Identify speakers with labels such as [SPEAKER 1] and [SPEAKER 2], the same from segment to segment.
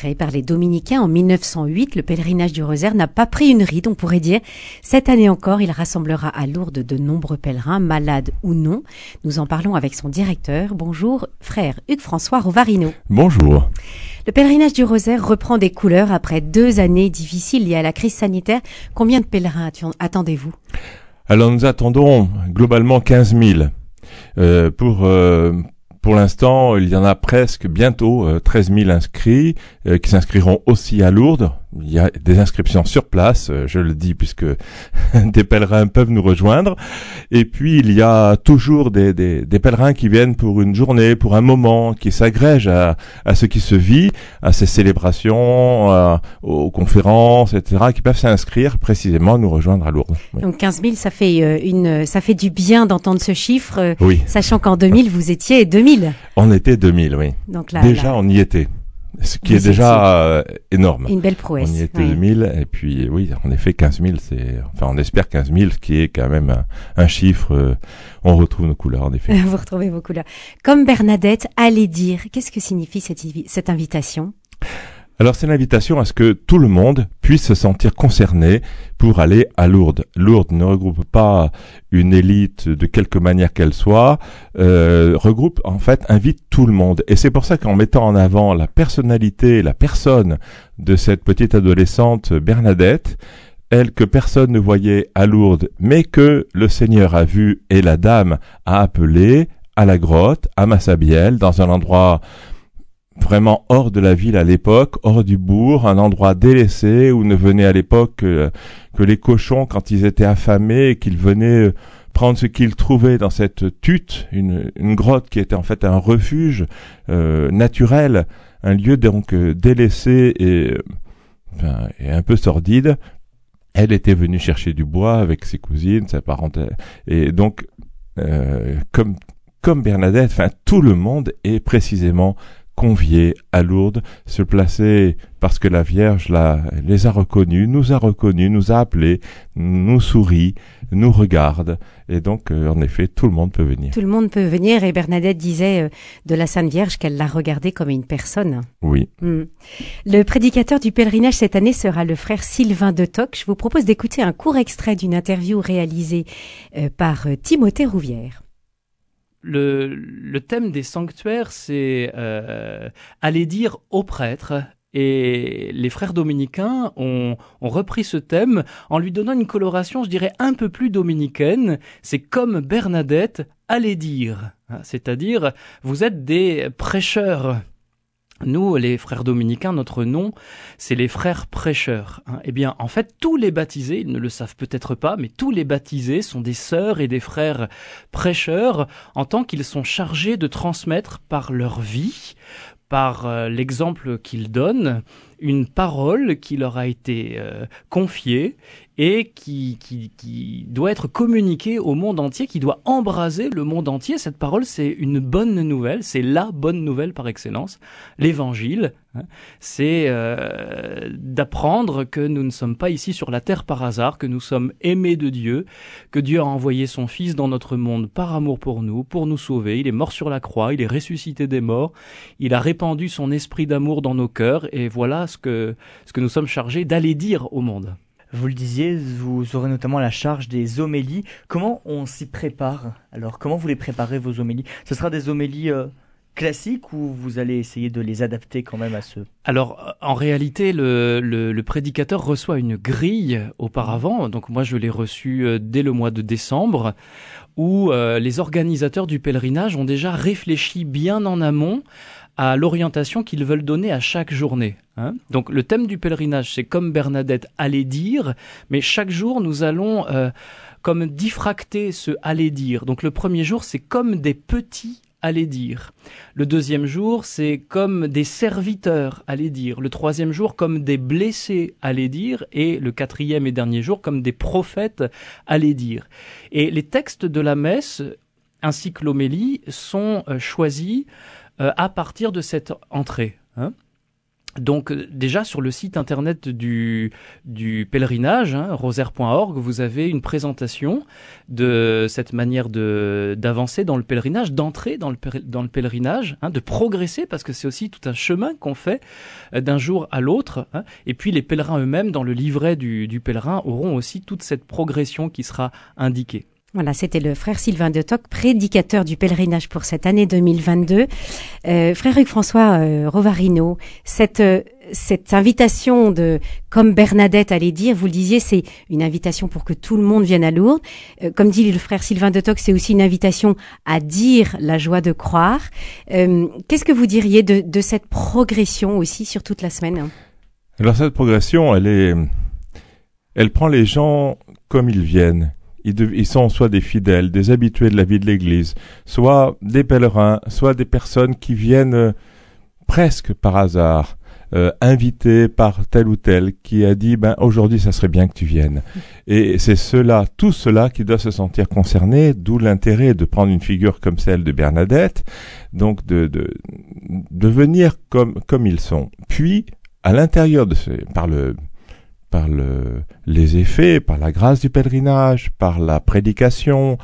[SPEAKER 1] Créé par les Dominicains en 1908, le pèlerinage du Rosaire n'a pas pris une ride, on pourrait dire. Cette année encore, il rassemblera à Lourdes de nombreux pèlerins, malades ou non. Nous en parlons avec son directeur. Bonjour, frère Hugues-François Rovarino.
[SPEAKER 2] Bonjour.
[SPEAKER 1] Le pèlerinage du Rosaire reprend des couleurs après deux années difficiles liées à la crise sanitaire. Combien de pèlerins attendez-vous?
[SPEAKER 2] Alors nous attendons globalement 15 000. Euh, pour euh, pour l'instant, il y en a presque bientôt 13 euh, 000 inscrits euh, qui s'inscriront aussi à Lourdes. Il y a des inscriptions sur place, euh, je le dis puisque des pèlerins peuvent nous rejoindre. Et puis il y a toujours des, des, des pèlerins qui viennent pour une journée, pour un moment, qui s'agrègent à, à ce qui se vit, à ces célébrations, aux conférences, etc., qui peuvent s'inscrire précisément nous rejoindre à Lourdes.
[SPEAKER 1] Donc 15 000, ça fait une, ça fait du bien d'entendre ce chiffre,
[SPEAKER 2] oui.
[SPEAKER 1] sachant qu'en 2000 vous étiez 2000
[SPEAKER 2] on était 2000, oui. Donc là, déjà, on y était. Ce qui est déjà euh, énorme.
[SPEAKER 1] Une belle prouesse.
[SPEAKER 2] On y était 2000, et puis oui, en effet, 15 000, c'est, enfin, on espère 15 000, ce qui est quand même un, chiffre, euh, on retrouve nos couleurs, en effet.
[SPEAKER 1] Vous retrouvez vos couleurs. Comme Bernadette allez dire, qu'est-ce que signifie cette, cette invitation?
[SPEAKER 2] Alors c'est l'invitation à ce que tout le monde puisse se sentir concerné pour aller à Lourdes. Lourdes ne regroupe pas une élite de quelque manière qu'elle soit, euh, regroupe en fait, invite tout le monde. Et c'est pour ça qu'en mettant en avant la personnalité, la personne de cette petite adolescente Bernadette, elle que personne ne voyait à Lourdes, mais que le Seigneur a vu et la dame a appelé à la grotte, à Massabielle, dans un endroit vraiment hors de la ville à l'époque, hors du bourg, un endroit délaissé où ne venaient à l'époque que, les cochons quand ils étaient affamés et qu'ils venaient euh, prendre ce qu'ils trouvaient dans cette tute, une, grotte qui était en fait un refuge euh, naturel, un lieu donc euh, délaissé et, et un peu sordide. Elle était venue chercher du bois avec ses cousines, sa parentèle, et donc comme comme Bernadette, enfin tout le monde est précisément conviés à Lourdes, se placer parce que la Vierge les a reconnus, nous a reconnus, nous a appelés, nous sourit, nous regarde. Et donc, euh, en effet, tout le monde peut venir.
[SPEAKER 1] Tout le monde peut venir. Et Bernadette disait euh, de la Sainte Vierge qu'elle l'a regardée comme une personne.
[SPEAKER 2] Oui.
[SPEAKER 1] Hmm. Le prédicateur du pèlerinage cette année sera le frère Sylvain de Toc. Je vous propose d'écouter un court extrait d'une interview réalisée euh, par Timothée Rouvière
[SPEAKER 3] le, le, thème des sanctuaires, c'est euh, aller dire aux prêtres. Et les frères dominicains ont, ont, repris ce thème en lui donnant une coloration, je dirais, un peu plus dominicaine. C'est comme Bernadette allait dire. C'est-à-dire, vous êtes des prêcheurs. Nous, les frères dominicains, notre nom, c'est les frères prêcheurs. Hein. Eh bien, en fait, tous les baptisés, ils ne le savent peut-être pas, mais tous les baptisés sont des sœurs et des frères prêcheurs en tant qu'ils sont chargés de transmettre par leur vie, par euh, l'exemple qu'ils donnent, une parole qui leur a été euh, confiée et qui, qui, qui, doit être communiquée au monde entier, qui doit embraser le monde entier. Cette parole, c'est une bonne nouvelle, c'est la bonne nouvelle par excellence, l'évangile. Hein. c'est euh, d'apprendre que nous ne sommes pas ici sur la terre par hasard, que nous sommes aimés de Dieu, que Dieu a envoyé son Fils dans notre monde par amour pour nous, pour nous sauver. Il est mort sur la croix, il est ressuscité des morts, il a répandu son esprit d'amour dans nos cœurs, et voilà ce que, ce que nous sommes chargés d'aller dire au monde.
[SPEAKER 4] Vous le disiez, vous aurez notamment la charge des homélies. Comment on s'y prépare Alors, comment vous les préparez, vos homélies? Ce sera des homélies euh, classiques ou vous allez essayer de les adapter quand même à ceux
[SPEAKER 3] Alors, en réalité, le, prédicateur reçoit une grille auparavant. Donc, moi, je l'ai reçu euh, dès le mois de décembre où euh, les organisateurs du pèlerinage ont déjà réfléchi bien en amont à l'orientation qu'ils veulent donner à chaque journée. Hein. Donc le thème du pèlerinage, c'est comme Bernadette allait dire, mais chaque jour nous allons euh, comme diffracter ce aller dire. Donc le premier jour, c'est comme des petits allez dire. Le deuxième jour, c'est comme des serviteurs allez dire. Le troisième jour, comme des blessés allez dire. Et le quatrième et dernier jour, comme des prophètes allez dire. Et les textes de la messe, ainsi que l'homélie, sont euh, choisis euh, à partir de cette entrée. Hein. donc déjà sur le site internet du, du pèlerinage, hein, rosaire.org, vous avez une présentation de cette manière d'avancer dans le pèlerinage, d'entrer dans le, dans le pèlerinage, hein, de progresser, parce que c'est aussi tout un chemin qu'on fait euh, d'un jour à l'autre. Hein. et puis les pèlerins eux-mêmes, dans le livret du pèlerin, auront aussi toute cette progression qui sera indiquée.
[SPEAKER 1] Voilà, c'était le frère Sylvain de Toc, prédicateur du pèlerinage pour cette année 2022. Euh, frère Hugues François euh, Rovarino, cette, euh, cette invitation de, comme Bernadette allait dire, vous le disiez, c'est une invitation pour que tout le monde vienne à Lourdes. Euh, comme dit le frère Sylvain de Toc, c'est aussi une invitation à dire la joie de croire. Qu'est-ce que vous diriez de, de cette progression aussi sur toute la semaine?
[SPEAKER 2] Alors cette progression, elle est, elle prend les gens comme ils viennent ils, sont soit des fidèles, des habitués de la vie de l'Église, soit des pèlerins, soit des personnes qui viennent euh, presque par hasard, euh, par tel ou tel qui a dit ben aujourd'hui ça serait bien que tu viennes. Et c'est cela, tout cela qui doit se sentir concerné, d'où l'intérêt de prendre une figure comme celle de Bernadette, donc de de, de venir comme comme ils sont. Puis à l'intérieur de ce, par le par le, les effets, par la grâce du pèlerinage, par la prédication,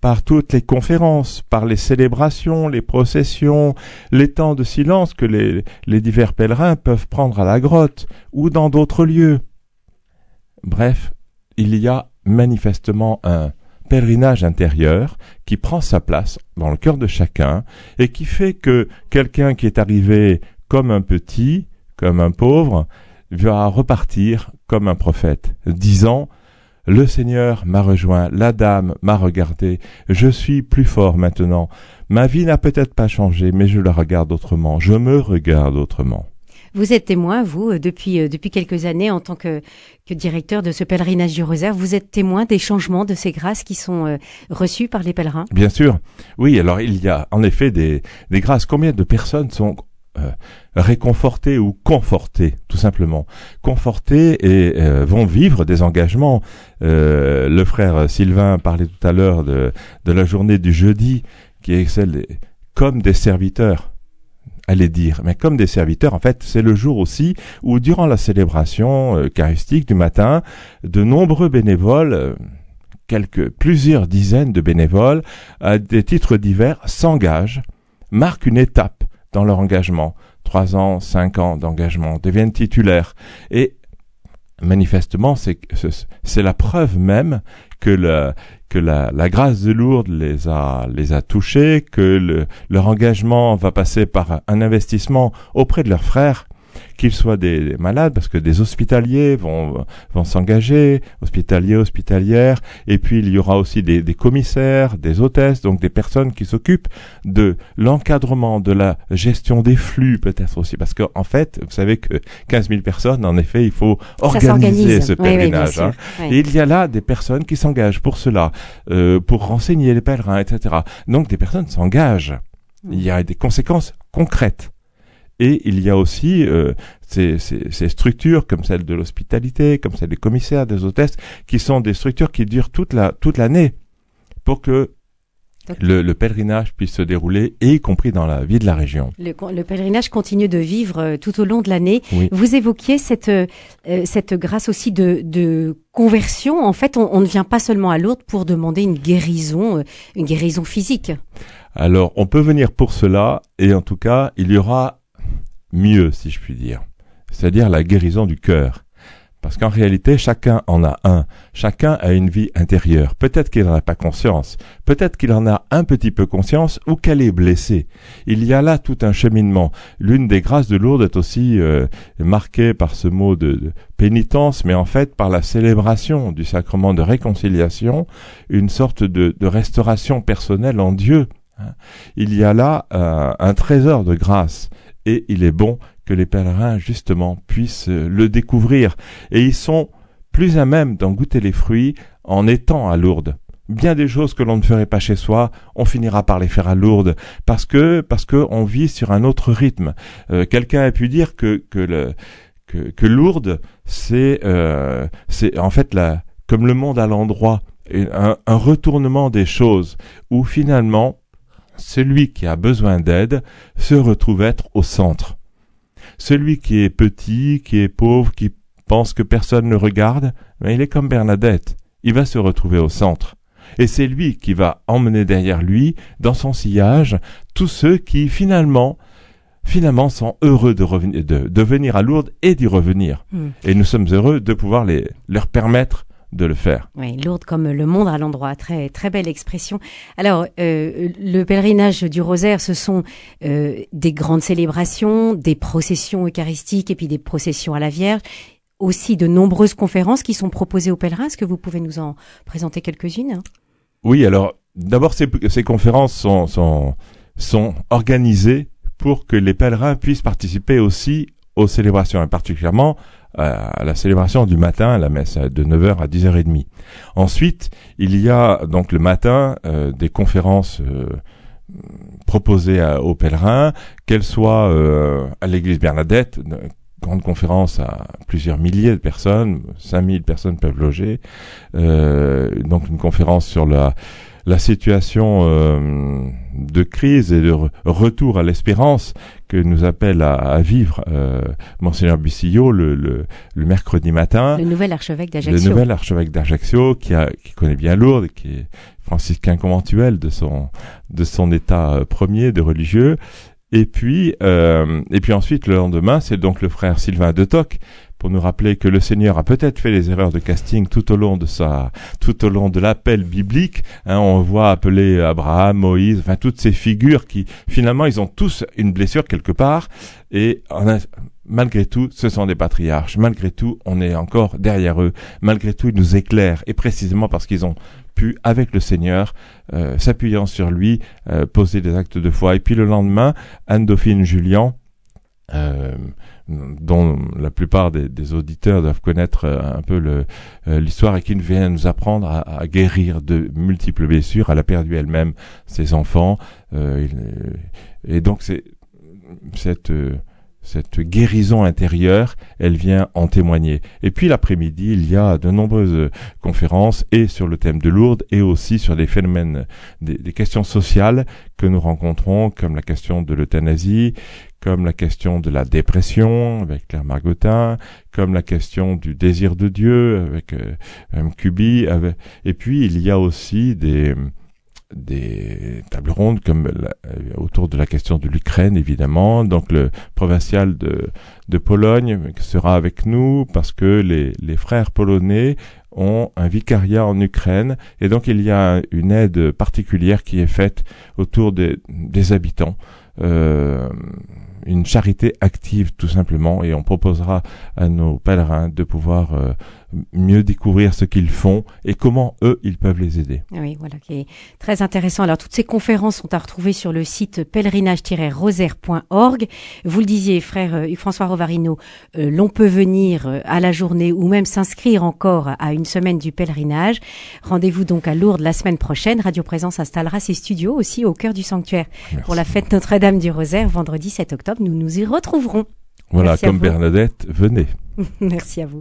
[SPEAKER 2] par toutes les conférences, par les célébrations, les processions, les temps de silence que les, les divers pèlerins peuvent prendre à la grotte ou dans d'autres lieux. Bref, il y a manifestement un pèlerinage intérieur qui prend sa place dans le cœur de chacun et qui fait que quelqu'un qui est arrivé comme un petit, comme un pauvre, va repartir comme un prophète, disant Le Seigneur m'a rejoint, la dame m'a regardé, je suis plus fort maintenant. Ma vie n'a peut-être pas changé, mais je la regarde autrement, je me regarde autrement.
[SPEAKER 1] Vous êtes témoin, vous, euh, depuis, euh, depuis quelques années, en tant que, que directeur de ce pèlerinage du rosaire, vous êtes témoin des changements de ces grâces qui sont euh, reçues par les pèlerins?
[SPEAKER 2] Bien sûr. Oui, alors il y a en effet des, des grâces. Combien de personnes sont euh, réconfortés ou confortés, tout simplement. Confortés et euh, vont vivre des engagements. Euh, le frère Sylvain parlait tout à l'heure de, la journée du jeudi, qui est celle comme des serviteurs allez dire, mais comme des serviteurs, en fait, c'est le jour aussi où, durant la célébration eucharistique du matin, de nombreux bénévoles, quelques, plusieurs dizaines de bénévoles, à des titres divers, s'engagent, marquent une étape dans leur engagement. Trois ans, cinq ans d'engagement, deviennent titulaires. Et manifestement, c'est, la preuve même que, la, grâce de Lourdes les a, touchés, que le, leur engagement va passer par un investissement auprès de leurs frères qu'ils soient des, malades, parce que des hospitaliers vont, vont s'engager, hospitaliers, hospitalières, et puis il y aura aussi des, des commissaires, des hôtesses, donc des personnes qui s'occupent de l'encadrement, de la gestion des flux peut-être aussi, parce qu'en en fait, vous savez que 15 000 personnes, en effet, il faut organiser ce pèlerinage. Hein. Et il y a là des personnes qui s'engagent pour cela, euh, pour renseigner les pèlerins, etc. Donc des personnes s'engagent. Il y a des conséquences concrètes. Et il y a aussi euh, ces, ces, structures comme celle de l'hospitalité, comme celle des commissaires, des hôtesses, qui sont des structures qui durent toute la toute l'année pour que le, le, pèlerinage puisse se dérouler, y compris dans la vie de la région.
[SPEAKER 1] Le, le pèlerinage continue de vivre euh, tout au long de l'année. Vous évoquiez cette, euh, cette grâce aussi de, de conversion. En fait, on, on, ne vient pas seulement à Lourdes pour demander une guérison, une guérison physique.
[SPEAKER 2] Alors, on peut venir pour cela, et en tout cas, il y aura mieux, si je puis dire, c'est-à-dire la guérison du cœur. Parce qu'en réalité, chacun en a un. Chacun a une vie intérieure. Peut-être qu'il n'en a pas conscience. Peut-être qu'il en a un petit peu conscience ou qu'elle est blessée. Il y a là tout un cheminement. L'une des grâces de Lourdes est aussi euh, marquée par ce mot de, pénitence, mais en fait par la célébration du sacrement de réconciliation, une sorte de, restauration personnelle en Dieu. Hein. Il y a là euh, un trésor de grâce et il est bon que les pèlerins justement puissent le découvrir et ils sont plus à même d'en goûter les fruits en étant à Lourdes. Bien des choses que l'on ne ferait pas chez soi, on finira par les faire à Lourdes parce que parce que on vit sur un autre rythme. Euh, quelqu'un a pu dire que que le que, que Lourdes c'est euh, c'est en fait la comme le monde à l'endroit un, un retournement des choses où finalement celui qui a besoin d'aide se retrouve être au centre. Celui qui est petit, qui est pauvre, qui pense que personne ne regarde, mais il est comme Bernadette. Il va se retrouver au centre. Et c'est lui qui va emmener derrière lui, dans son sillage, tous ceux qui finalement finalement sont heureux de, revenir, de, venir à Lourdes et d'y revenir. Hmm. Et nous sommes heureux de pouvoir les, leur permettre de le faire.
[SPEAKER 1] Oui, Lourdes comme le monde à l'endroit, très très belle expression. Alors, euh, le pèlerinage du rosaire, ce sont euh, des grandes célébrations, des processions eucharistiques et puis des processions à la Vierge, aussi de nombreuses conférences qui sont proposées aux pèlerins. Est-ce que vous pouvez nous en présenter quelques-unes?
[SPEAKER 2] Oui, alors d'abord ces, ces conférences sont, sont, sont organisées pour que les pèlerins puissent participer aussi aux célébrations, et particulièrement euh, à la célébration du matin, à la messe de 9h à 10h30. Ensuite, il y a donc le matin euh, des conférences euh, proposées aux pèlerins, qu'elles soient à l'église Bernadette, grande conférence à plusieurs milliers de personnes, 5000 personnes peuvent loger, donc une conférence sur la la situation euh, de crise et de retour à l'espérance que nous appelle à, vivre euh, monseigneur Bussillot le, le, mercredi matin.
[SPEAKER 1] Le nouvel archevêque d'Ajaccio.
[SPEAKER 2] Le nouvel archevêque d'Ajaccio qui, a, qui connaît bien Lourdes, qui est franciscain conventuel de son de son état euh, premier de religieux. Et puis, euh, et puis ensuite, le lendemain, c'est donc le frère Sylvain de Toc pour nous rappeler que le Seigneur a peut-être fait des erreurs de casting tout au long de sa, tout au long de l'appel biblique. Hein, on voit appeler Abraham, Moïse, enfin toutes ces figures qui finalement ils ont tous une blessure quelque part et malgré tout, ce sont des patriarches. Malgré tout, on est encore derrière eux. Malgré tout, ils nous éclairent et précisément parce qu'ils ont pu, avec le Seigneur, euh, s'appuyant sur lui, euh, poser des actes de foi. Et puis le lendemain, Anne-Dauphine Julien, euh, dont la plupart des, auditeurs doivent connaître euh, un peu euh, l'histoire et qui vient nous apprendre à, guérir de multiples blessures. Elle a perdu elle-même ses enfants euh, et donc c'est cette cette guérison intérieure, elle vient en témoigner. Et puis l'après-midi, il y a de nombreuses conférences et sur le thème de Lourdes et aussi sur des phénomènes, des, questions sociales que nous rencontrons, comme la question de l'euthanasie, comme la question de la dépression avec Claire Margotin, comme la question du désir de Dieu avec euh, M. Cuby, et puis il y a aussi des des tables rondes comme euh, autour de la question de l'Ukraine évidemment. Donc le provincial de, de Pologne sera avec nous parce que les, les frères polonais ont un vicariat en Ukraine. Et donc il y a une aide particulière qui est faite autour des, des habitants. Euh, une charité active tout simplement et on proposera à nos pèlerins de pouvoir euh, mieux découvrir ce qu'ils font et comment eux ils peuvent les aider.
[SPEAKER 1] Oui, voilà, qui est très intéressant. Alors toutes ces conférences sont à retrouver sur le site pèlerinage-rosaire.org. Vous le disiez, frère euh, François Rovarino, euh, l'on peut venir à la journée ou même s'inscrire encore à une semaine du pèlerinage. Rendez-vous donc à Lourdes la semaine prochaine. Radio Présence installera ses studios aussi au cœur du sanctuaire pour la fête Notre-Dame du Rosaire vendredi 7 octobre. Nous nous y retrouverons.
[SPEAKER 2] Voilà, comme Bernadette, venez.
[SPEAKER 1] Merci à vous.